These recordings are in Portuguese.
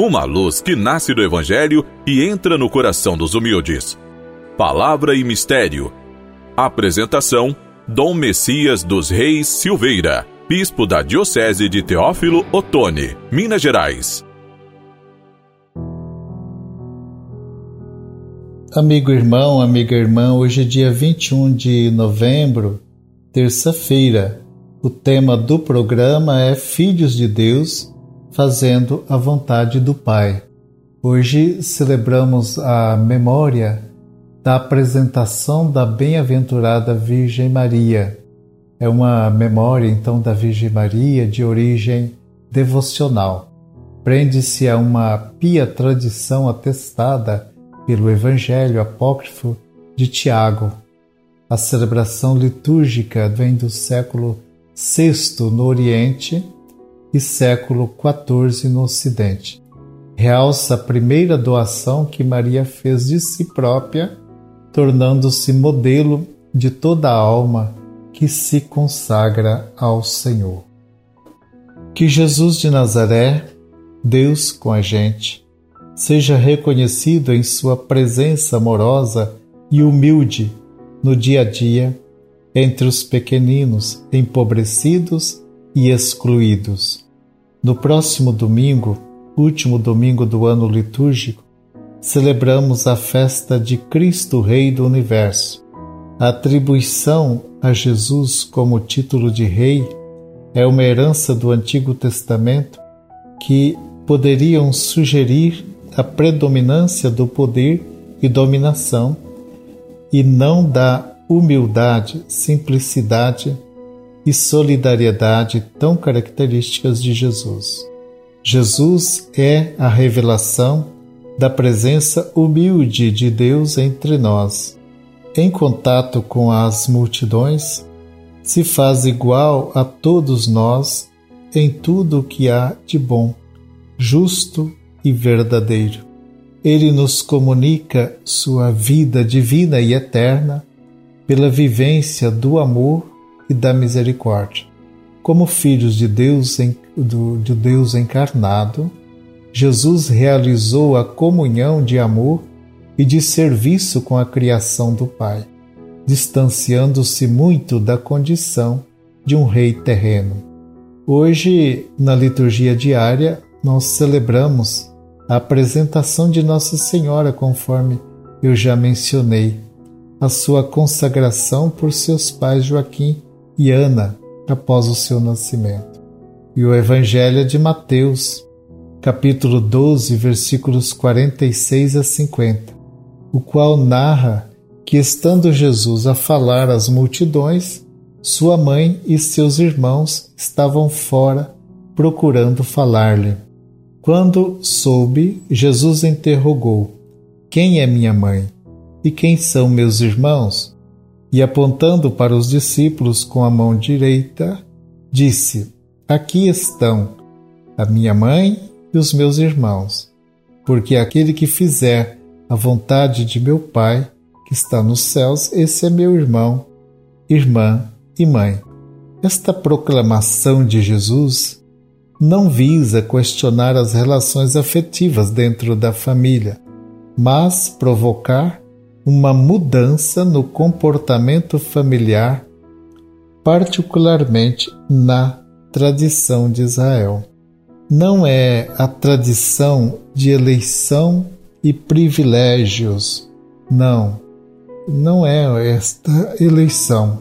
uma luz que nasce do Evangelho e entra no coração dos humildes. Palavra e Mistério. Apresentação: Dom Messias dos Reis Silveira, Bispo da Diocese de Teófilo Otoni, Minas Gerais. Amigo irmão, amiga irmã, hoje é dia 21 de novembro, terça-feira. O tema do programa é Filhos de Deus fazendo a vontade do Pai. Hoje celebramos a memória da apresentação da bem-aventurada Virgem Maria. É uma memória, então, da Virgem Maria de origem devocional. Prende-se a uma pia tradição atestada pelo Evangelho apócrifo de Tiago. A celebração litúrgica vem do século VI no Oriente e século XIV no Ocidente. Realça a primeira doação que Maria fez de si própria, tornando-se modelo de toda a alma que se consagra ao Senhor. Que Jesus de Nazaré, Deus com a gente, seja reconhecido em sua presença amorosa e humilde no dia a dia entre os pequeninos, empobrecidos e excluídos. No próximo domingo, último domingo do ano litúrgico, celebramos a festa de Cristo Rei do Universo. A atribuição a Jesus como título de Rei é uma herança do Antigo Testamento que poderiam sugerir a predominância do poder e dominação e não da humildade, simplicidade e solidariedade tão características de Jesus. Jesus é a revelação da presença humilde de Deus entre nós. Em contato com as multidões, se faz igual a todos nós em tudo o que há de bom, justo e verdadeiro. Ele nos comunica sua vida divina e eterna pela vivência do amor e da misericórdia. Como filhos de Deus, de Deus encarnado, Jesus realizou a comunhão de amor e de serviço com a criação do Pai, distanciando-se muito da condição de um rei terreno. Hoje, na liturgia diária, nós celebramos a apresentação de Nossa Senhora, conforme eu já mencionei, a sua consagração por seus pais Joaquim e Ana após o seu nascimento. E o Evangelho é de Mateus, capítulo 12, versículos 46 a 50, o qual narra que, estando Jesus a falar às multidões, sua mãe e seus irmãos estavam fora procurando falar-lhe. Quando soube, Jesus interrogou: Quem é minha mãe? E quem são meus irmãos? E apontando para os discípulos com a mão direita, disse: Aqui estão a minha mãe e os meus irmãos, porque aquele que fizer a vontade de meu Pai, que está nos céus, esse é meu irmão, irmã e mãe. Esta proclamação de Jesus não visa questionar as relações afetivas dentro da família, mas provocar uma mudança no comportamento familiar, particularmente na tradição de Israel. Não é a tradição de eleição e privilégios, não. Não é esta eleição,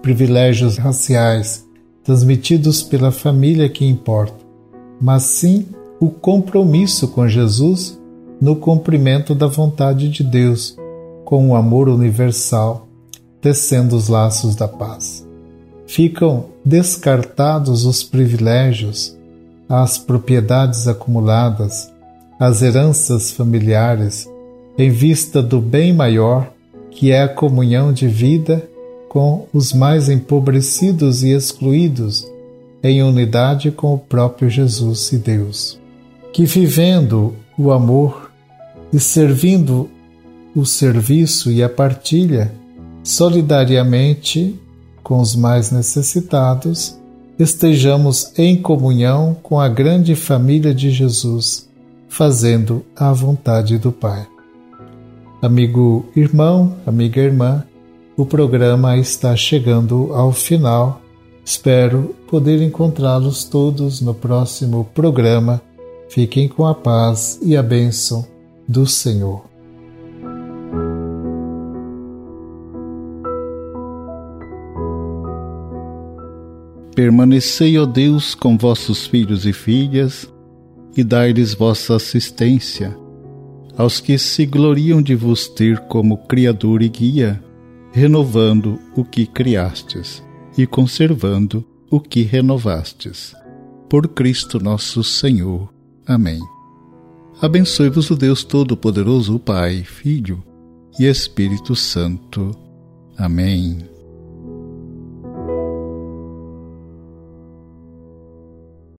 privilégios raciais transmitidos pela família que importa, mas sim o compromisso com Jesus no cumprimento da vontade de Deus com o amor universal, tecendo os laços da paz. Ficam descartados os privilégios, as propriedades acumuladas, as heranças familiares, em vista do bem maior, que é a comunhão de vida com os mais empobrecidos e excluídos, em unidade com o próprio Jesus e Deus. Que vivendo o amor e servindo o serviço e a partilha, solidariamente com os mais necessitados, estejamos em comunhão com a grande família de Jesus, fazendo a vontade do Pai. Amigo irmão, amiga irmã, o programa está chegando ao final. Espero poder encontrá-los todos no próximo programa. Fiquem com a paz e a bênção do Senhor. Permanecei, ó Deus, com vossos filhos e filhas, e dai-lhes vossa assistência, aos que se gloriam de vos ter como Criador e Guia, renovando o que criastes e conservando o que renovastes. Por Cristo nosso Senhor. Amém. Abençoe-vos o Deus Todo-Poderoso, o Pai, Filho e Espírito Santo. Amém.